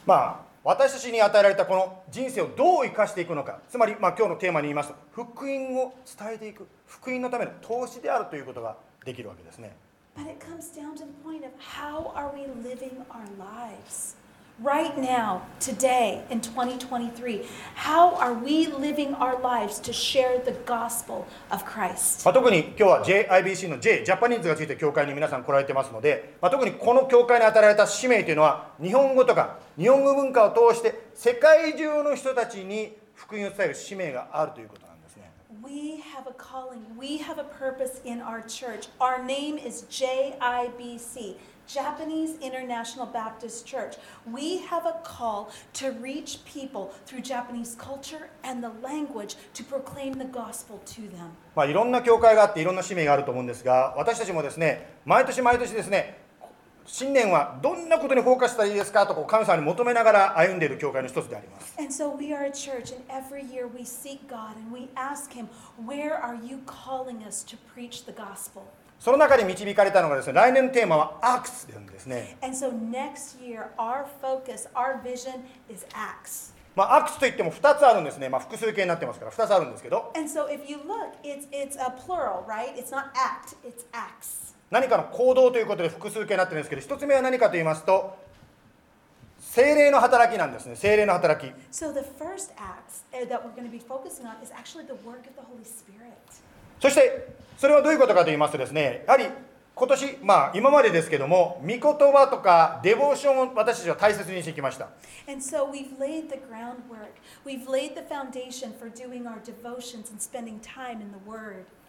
Speaker 1: まあ私たちに与えられたこの人生をどう生かしていくのか。つまり、まあ、今日のテーマに言いますと福音を伝えていく。福音のための投資であるということができるわけですね。
Speaker 2: But it comes down to the point of how are we living our lives? Right now, today, in 2023, how are we living our lives to share the gospel of Christ?
Speaker 1: まあ、特に今日は JIBC の J ジャパニーズがついて教会に皆さん来られてますので、まあ、特にこの教会に与えられた使命というのは日本語とか日本語文化を通して世界中の人たちに福音を伝える使命があるということなんですね
Speaker 2: We have a calling, we have a purpose in our church. Our name is JIBC. Japanese International Baptist Church. We have a call to reach people through Japanese culture and the language to proclaim the gospel to them.
Speaker 1: まあ、いろんな教会があっていろんな使命があると思うんですが私たちもですね毎年毎年ですね新年はどんなことにフォーカスしたらいいですかとこう神様に求めながら歩んでいる教会の一つであります
Speaker 2: And so we are a church, and every year we seek God and we ask Him, Where are you calling us to preach the gospel?
Speaker 1: その中で導かれたのがです、来年のテーマはアクスですね。まあ、アクスといっても2つあるんですね。まあ、複数形になってますから2つあるんですけど。何かの行動ということで複数形になってるんですけど、1つ目は何かと言いますと、精霊の働きなんですね。精霊の働き。そして、それはどういうことかと言いますとですね、やはり今年、まあ今までですけども、御言葉とかデボーションを私たちは大切にしてきました。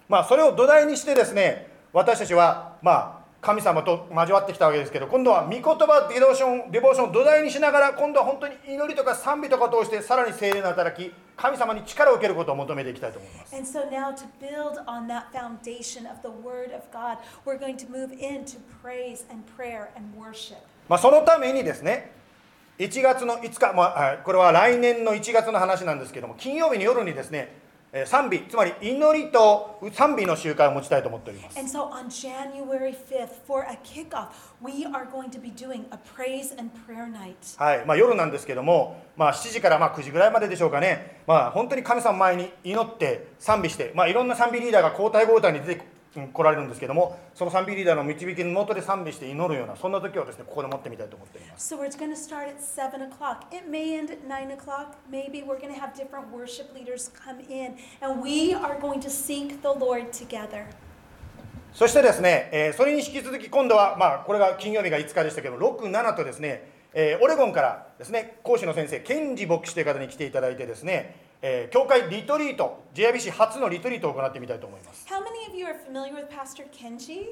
Speaker 1: まあそれを土台にしてですね、私たちは、まあ、神様と交わってきたわけですけど今度は御言葉デボーションデボーションを土台にしながら今度は本当に祈りとか賛美とかを通してさらに精霊の働き神様に力を受けることを求めていきたいと思います
Speaker 2: And so now, to build on that foundation of the Word of God, we're going to move into praise and prayer and worship.
Speaker 1: まあそのためにですね1月の5日、まあはい、これは来年の1月の話なんですけども金曜日の夜にですねえー賛美つまり祈りと賛美の集会を持ちたいと思っております。
Speaker 2: And so on January 5th, for a kickoff, we are going to be doing a praise and prayer night.
Speaker 1: はい。まあ、夜なんですけども、まあ、7時からまあ9時ぐらいまででしょうかね、まあ、本当に神様前に祈って賛美して、まあ、いろんな賛美リーダーが交代交代に出てこられるんですけどもその賛美リーダーの導きのもとで賛美して祈るようなそんな時をですねここで持ってみたいと思っております
Speaker 2: So we're going to start at 7 o'clock. It may end at 9 o'clock. Maybe we're going to have different worship leaders come in, and we are going to seek the Lord together.
Speaker 1: そしてですね、えーそれに引き続き今度は、まあ、これが金曜日が5日でしたけど67とですね、えーオレゴンからですね講師の先生ケンジ牧師という方に来ていただいてですね、えー教会リトリート JIBC 初のリトリートを行ってみたいと思います
Speaker 2: How many of you are familiar with Pastor Kenji?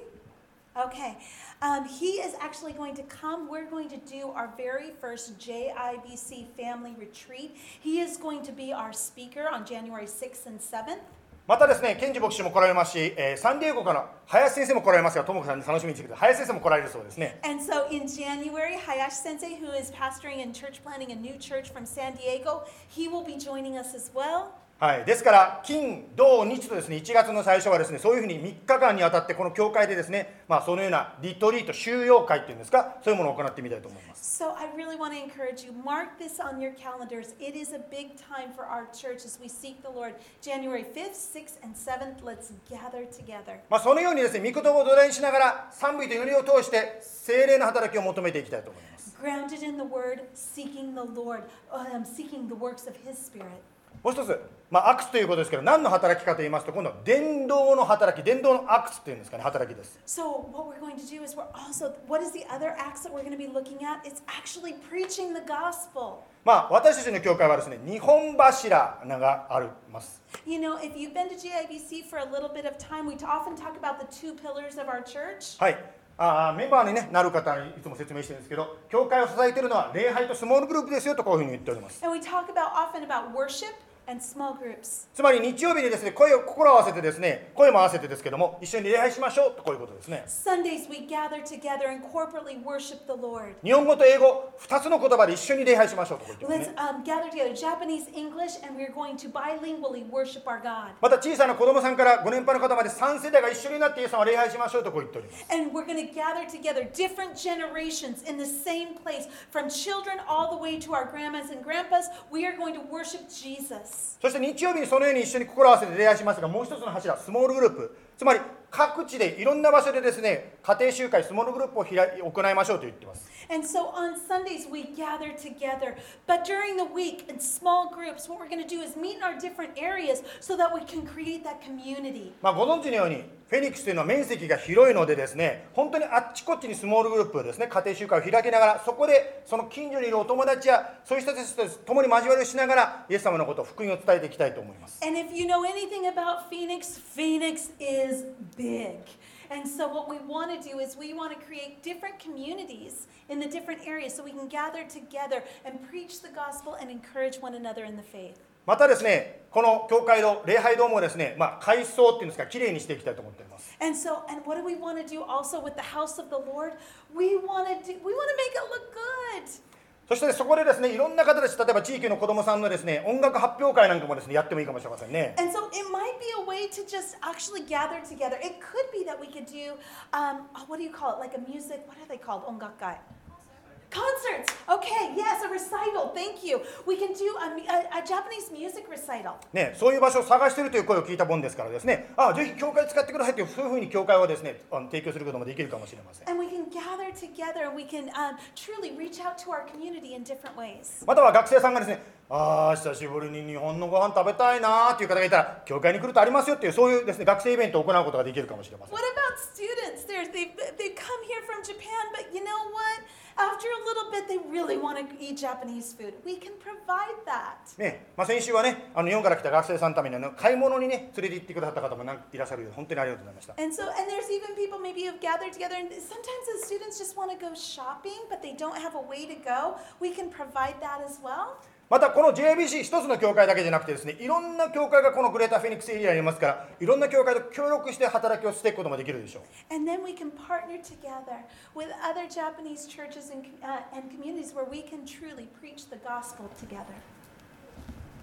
Speaker 2: Okay. Um, he is actually going to come. We're going to do our very first JIBC family retreat. He is going to be our speaker on January 6th and 7th.
Speaker 1: またですね、ケンジ牧師も来られますし、えーサンディエゴから林先生も来られますが、ともこさんに楽しみにしてください。林先生も来られるそうですね。
Speaker 2: And so in January, Hayashi Sensei, who is pastoring and church planning a new church from San Diego, he will be joining us as well.
Speaker 1: はい、ですから、金、土、日とですね、1月の最初はですね、そういうふうに3日間にわたって、この教会でですね、まあ、そのようなリトリート、収容会っていうんですか、そういうものを行ってみたいと思います。
Speaker 2: So I really want to encourage you. Mark this on your calendars. It is a big time for our church as we seek the Lord. January 5th, 6th, and 7th, let's gather together.
Speaker 1: まあ、そのようにですね、御言葉を土台にしながら、賛美と祈りを通して、精霊の働きを求めていきたいと思います。
Speaker 2: Grounded in the word, seeking the Lord, um, seeking the works of His Spirit.
Speaker 1: もう一つ、まあ、アクスということですけど何の働きかと言いますと今度は伝道の働き伝道のアクスっていうんですかね働きです
Speaker 2: So, what we're going to do is we're also, what is the other acts that we're going to be looking at? It's actually preaching the gospel.
Speaker 1: まあ私たちの教会はですね日本柱があります
Speaker 2: You know, if you've been to GIBC for a little bit of time, we often talk about the two pillars of our church.
Speaker 1: はいあーメンバーに、ね、なる方にいつも説明してるんですけど教会を支えているのは礼拝とスモールグループですよとこういうふうに言っております
Speaker 2: And we talk about often about worship.
Speaker 1: つまり日曜日にですね声を心を合わせてですね声も合わせてですけども一緒に礼拝しましょうとこういうことですね
Speaker 2: Sundays, we gather together and corporately worship the Lord.
Speaker 1: 日本語と英語2つの言葉で一緒に礼拝しましょうとこう言ってますね
Speaker 2: um.
Speaker 1: また小さな子供さんからご年配の方まで3世代が一緒になってイエス様を礼拝しましょうとこう言っております
Speaker 2: And we're going to gather together different generations in the same place, from children all the way to our grandmas and grandpas. We are going to worship Jesus.
Speaker 1: そして日曜日にそのように一緒に心合わせて礼拝しますがもう一つの柱スモールグループ。つまり各地でいろんな場所でですね家庭集会スモールグループを開行いましょうと言っています。
Speaker 2: And so on Sundays, we gather together. But during the week, in small groups, what we're going to do is meet in our different areas so that we can create that community.
Speaker 1: まあ、ご存知のようにフェニックスというのは面積が広いのでですね本当にあっちこっちにスモールグループですね家庭集会を開きながらそこでその近所にいるお友達やそういう人たちと共に交わりをしながらイエス様のことを福音を伝えていきたいと思います
Speaker 2: And if you know anything about Phoenix, Phoenix is big. And so, what we want to do is we want to create different communities in the different areas so we can gather together and preach the gospel and encourage one another in the faith.
Speaker 1: またですねこの教会の礼拝堂もですね、まあ、改装っていうんですかきれいにしていきたいと思っています
Speaker 2: And so, and what do we want to do also with the house of the Lord? We want to do, we want to make it look good.
Speaker 1: そしてそこでですねいろんな方たち例えば地域の子供さんのですね音楽発表会なんかもですねやってもいいかもしれませんね
Speaker 2: And so it might be a way to just actually gather together. It could be that we could do, um, what do you call it? Like a music, what are they called? 音楽会 Concerts. Okay, yes, a recital. Thank you. We can do a, a, a Japanese music recital.
Speaker 1: ね、そういう場所を探しているという声を聞いたもんですからですねあぜひ教会使ってくださいというそういうふうに教会をですねあの提供することもできるかもしれません
Speaker 2: And we can gather together we can um, truly reach out to our community in different ways.
Speaker 1: または学生さんがですねああ久しぶりに日本のご飯食べたいなーっていう方がいたら教会に来るとありますよっていうそういうですね学生イベントを行うことができるかもしれません
Speaker 2: What about students? They're, they've, they've come here from Japan, but you know what? After a little bit, they really want to eat Japanese food. We can provide that.
Speaker 1: ねまあ、先週はねあの日本から来た学生さんのためにあの買い物にね連れて行ってくださった方もなんいらっしゃるようで本当にありがとうございました
Speaker 2: And so, and there's even people maybe who've gathered together, and sometimes the students just want to go shopping, but they don't have a way to go. We can provide that as well.
Speaker 1: またこの JBC 一つの教会だけじゃなくてですねいろんな教会がこのグレーターフェニックスエリアにいますからいろんな教会と協力して働きをしていくこともできるでしょう
Speaker 2: And then we can partner together with other Japanese churches and, uh, and communities where we can truly preach the gospel together.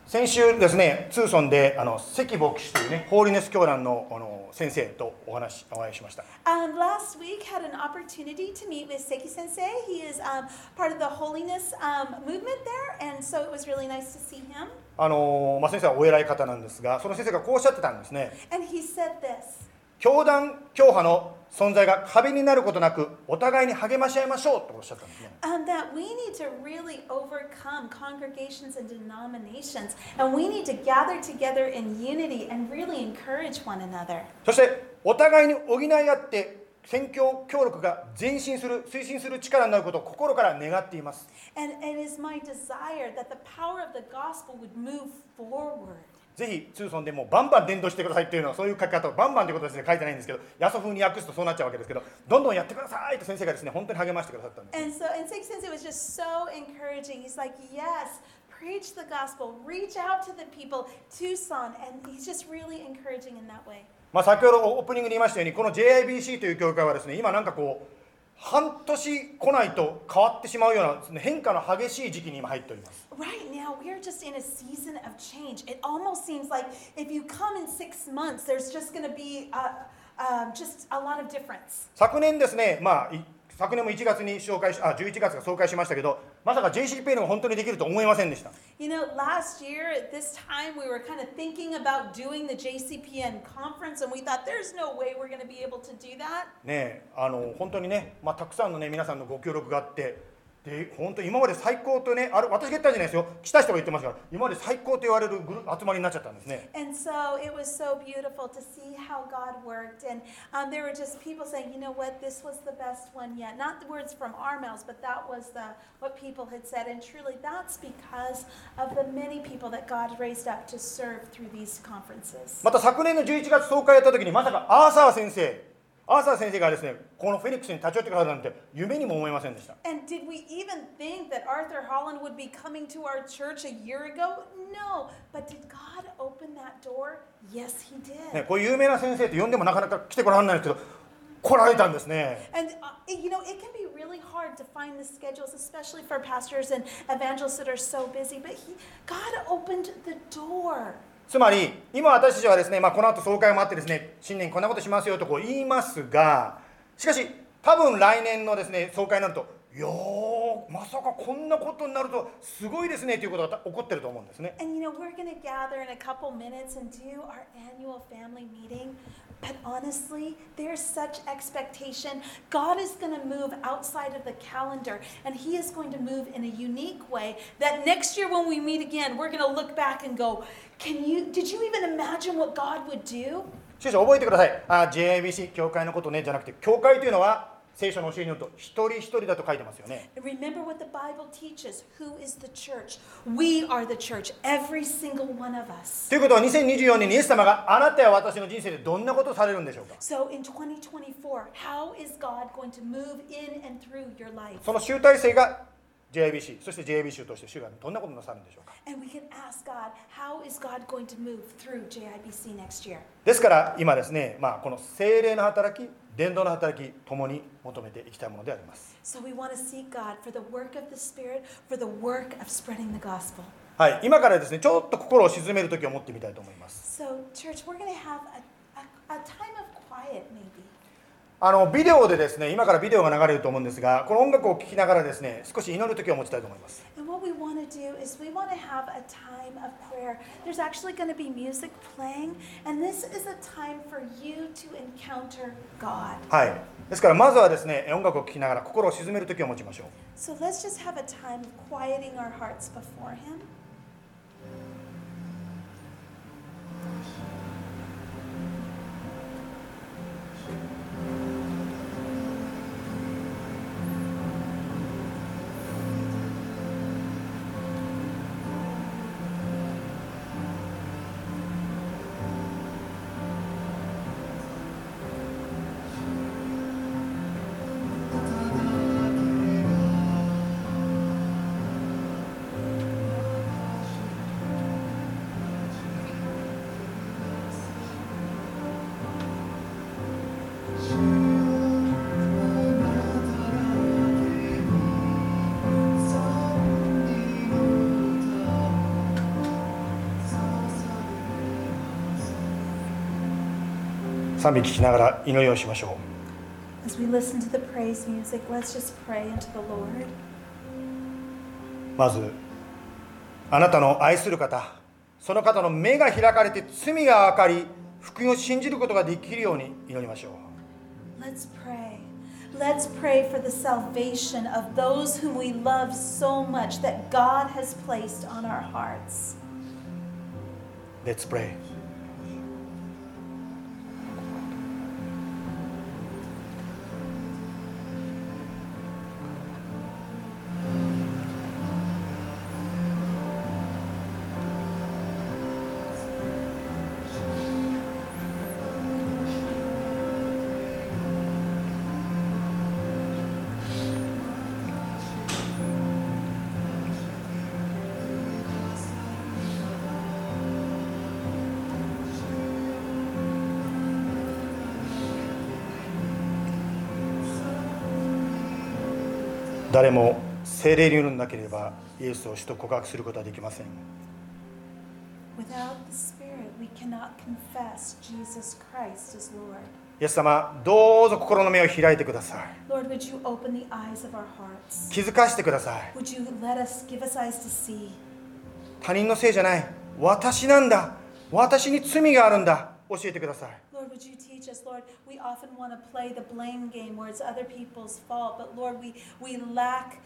Speaker 1: 先週ですねツーソンであの関牧師というねホーリネス教団のあの先生とお話お会いしました
Speaker 2: Um, last week had an opportunity to meet with Seki Sensei. He is um, part of the holiness um, movement there, and so it was really nice to see him.
Speaker 1: あの、まあ、先生はお偉い方なんですがその先生がこうおっしゃってたんですね
Speaker 2: And he said this
Speaker 1: 教団教派の存在が壁になることなくお互いに励まし合いましょうとおっしゃったんですね
Speaker 2: um, that we need to really overcome congregations and denominations, and we need to gather together in unity and really encourage one another.
Speaker 1: そしてお互いに補い合って宣教協力が前進する推進する力になることを心から願っています
Speaker 2: And it is my desire that the power of the gospel would move forward.
Speaker 1: ぜひツーソンでもうバンバン伝道してくださいっていうのはそういう書き方をバンバンということですね書いてないんですけどヤソ風に訳すとそうなっちゃうわけですけどどんどんやってくださいと先生がですね本当に励ましてくださったんです
Speaker 2: And so, Sensei was just so encouraging. He's like, yes, preach the gospel, reach out to the people, Tucson, and he's just really encouraging in that way.
Speaker 1: まあ、先ほどオープニングに言いましたようにこの JIBC という教会はですね今なんかこう半年来ないと変わってしまうような変化の激しい時期に今入っております
Speaker 2: Right now, we are just in a season of change. It almost seems like if you come in six months, there's just going to be uh um, just a lot of difference.
Speaker 1: 昨年ですねまあい昨年も1月に紹介しあ11月が総会しましたけどまさか JCPN が本当にできると思いませんでした
Speaker 2: You know, last year at this time, we were kind of thinking about doing the JCPN conference, and we thought there's no way we're going to be able to do that.
Speaker 1: ねえあの本当にね、まあ、たくさんのね皆さんのご協力があってで本当今まで最高とねあれ私が言ったんじゃないですよ。来た人が言ってますから。今まで最高と言われる集まりになっちゃったんですね。また昨年の11月総会やった時にまさかアーサー先生。アーサー先生がですねこのフェニックスに立ち寄ってくださるなんて夢にも思いませんでした
Speaker 2: And did we even think that Arthur Holland would be coming to our church a year ago? No. But did God open that door? Yes, He did.
Speaker 1: ね、こういう有名な先生って呼んでもなかなか来てこられないんですけど来られたんですね
Speaker 2: And uh, you know, it can be really hard to find the schedules, especially for pastors and evangelists that are so busy. But he, God opened the door.
Speaker 1: つまり今私たちはですね、まあ、この後総会もあってですね新年こんなことしますよとこう言いますがしかし多分来年のですね総会になるといやーまさかこんなことになるとすごいですねということが起こってると思うんですね
Speaker 2: And you know, we're going to gather in a couple minutes and do our annual family meeting. But honestly, there's such expectation. God is going to move outside of the calendar, and He is going to move in a unique way that next year when we meet again, we're going to look back and go,
Speaker 1: 主匠、覚えてください。JIBC 教会のことねじゃなくて、教会というのは聖書の教えによると、一人一人だと書いてますよね。ということは、2024年にイエス様があなたや私の人生でどんなことをされるんでしょうか？その集大成が JBC そして J. B. C. として主がどんなことなさるんでしょうか？ですから今ですね、まあ、この精霊の働き伝道の働きともに求めていきたいものであります、はい今からですねちょっと心を静める時を持ってみたいと思いますあのビデオでですね今からビデオが流れると思うんですがこの音楽を聴きながらですね少し祈る時を持ちたいと思います
Speaker 2: And what we want to do is we want to have a time of prayer. There's actually going to be music playing, and this is a time for you to encounter God.
Speaker 1: はいですからまずはですね音楽を聴きながら心を鎮める時を持ちましょう
Speaker 2: So let's just have a time of quieting our hearts before Him.
Speaker 1: 賛美聴きながら祈りをしましょ
Speaker 2: As we listen to the praise music, let's just pray into the Lord.
Speaker 1: うまずあなたの愛する方その方の目が開かれて罪が分かり福音を信じることができるように祈りましょう
Speaker 2: Let's pray. Let's pray for the salvation of those whom we love so much that God has placed on our hearts.
Speaker 1: Let's pray 誰も聖霊によるんなければイエスを主と告白することはできません。イエス様、どうぞ心の目を開いてください。気づかせてください。他人のせいじゃない。私なんだ。私に罪があるんだ。教えてください。
Speaker 2: Lord, would you teach us, Lord? We often want to play the blame game where it's other people's fault, but Lord, we, we lack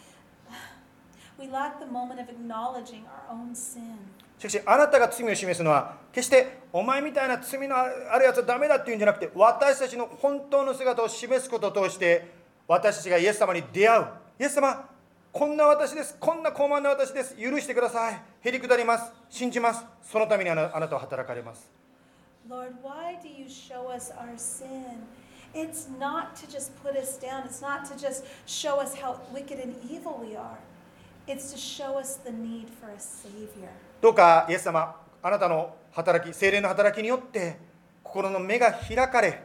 Speaker 2: We lack the moment of acknowledging our own sin.
Speaker 1: しかしあなたが罪を示すのは決してお前みたいな罪のあるやつはダメだっていうんじゃなくて私たちの本当の姿を示すことを通して私たちがイエス様に出会うイエス様こんな私ですこんな高慢な私です許してくださいへりくだります信じますそのためにあなあなたは働かれます
Speaker 2: Lord, why do you show us our sin? It's not to just put us down, it's not to just show us how wicked and evil we are. It's to show us the need for a Savior.
Speaker 1: どうかイエス様あなたの働き精霊の働きによって心の目が開かれ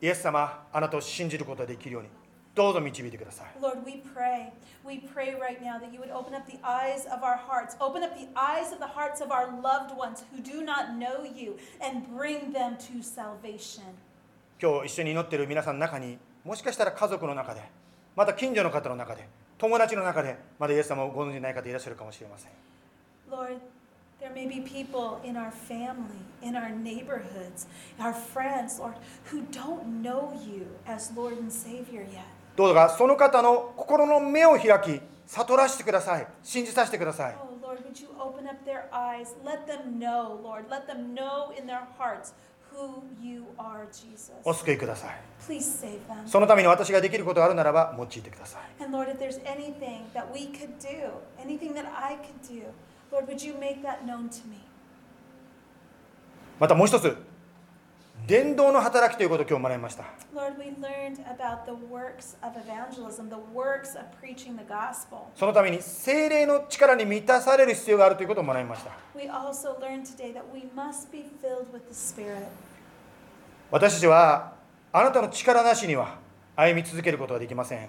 Speaker 1: イエス様あなたを信じることができるようにどうぞ導いてください
Speaker 2: Lord, we pray. We pray right now that you would open up the eyes of our hearts, open up the eyes of the hearts of our loved ones who do not know you, and bring them to salvation.
Speaker 1: 今日一緒に祈っている皆さんの中にもしかしたら家族の中でまた近所の方の中で友達の中でまだイエス様をご存じない方いらっしゃるかもしれません
Speaker 2: Lord, there may be people in our family, in our neighborhoods, our friends, Lord, who don't know you as Lord and Savior yet.
Speaker 1: どうかその方の心の目を開き、悟らせてください。信じさせてください。お救いください。そのために私ができることがあるならば、用いてください。またもう一つ。伝道の働きということを今日もらいました。そのために、精霊の力に満たされる必要があるということをもらいました。私たちは、あなたの力なしには歩み続けることはできません。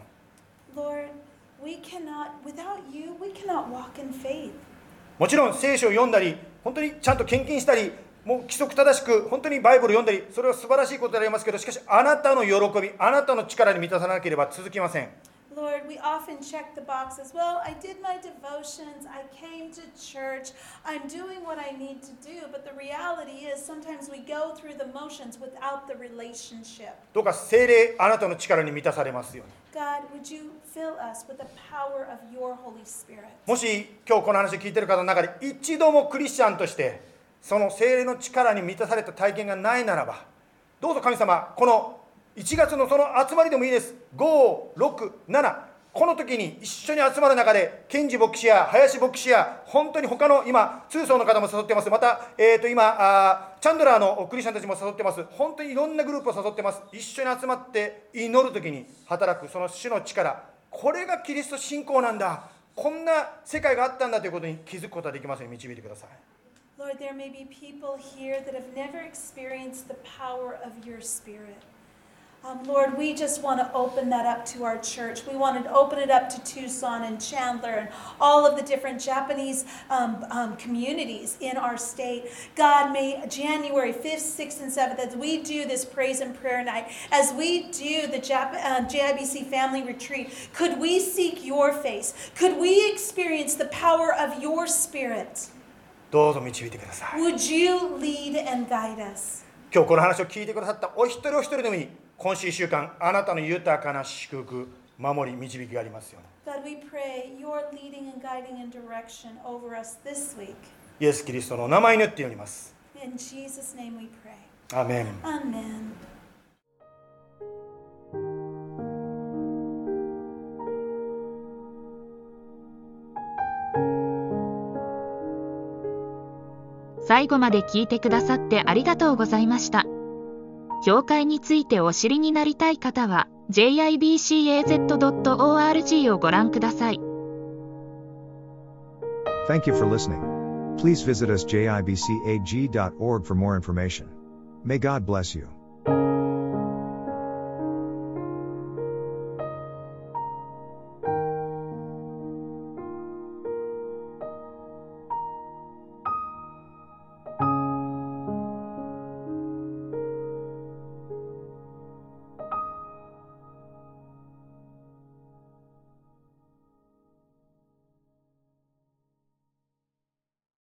Speaker 1: もちろん、聖書を読んだり、本当にちゃんと献金したり、もう規則正しく本当にバイブル読んだりそれは素晴らしいことでありますけどしかしあなたの喜びあなたの力に満たさなければ続きません
Speaker 2: Lord, we often check the boxes. Well, I did my devotions, I came to church, I'm doing what I need to do. But the reality is, sometimes we go through the motions without the relationship.
Speaker 1: どうか聖霊あなたの力に満たされますように
Speaker 2: God, would you fill us with the power of your Holy Spirit?
Speaker 1: もし今日この話を聞いている方の中で一度もクリスチャンとしてその聖霊の力に満たされた体験がないならばどうぞ神様この1月のその集まりでもいいです。567この時に一緒に集まる中でケンジ牧師や林牧師や本当に他の今通奏の方も誘ってます。また、えー、と今あチャンドラーのクリスチャンたちも誘ってます。本当にいろんなグループを誘ってます。一緒に集まって祈る時に働くその主の力。これがキリスト信仰なんだ。こんな世界があったんだということに気づくことができますように導いてください。
Speaker 2: Lord, there may be people here that have never experienced the power of your Spirit. Um, Lord, we just want to open that up to our church. We want to open it up to Tucson and Chandler and all of the different Japanese um, um, communities in our state. God, may January 5th, 6th, and 7th, as we do this praise and prayer night, as we do the Jap- uh, JIBC family retreat, could we seek your face? Could we experience the power of your Spirit?
Speaker 1: どうぞ導いてください。今日この話を聞いてくださったお一人お一人でのみ、今週1週間、あなたの豊かな祝福、守り、導きがありますよ。イエス・キリストの名前によって読みます。
Speaker 2: In Jesus name we pray.
Speaker 1: Amen.
Speaker 2: Amen.
Speaker 3: 最後まで聞いてくださってありがとうございました。教会についてお知りになりたい方は jibcaz.org をご覧ください。
Speaker 4: Thank you for listening. Please visit us jibcag.org for more information. May God bless you.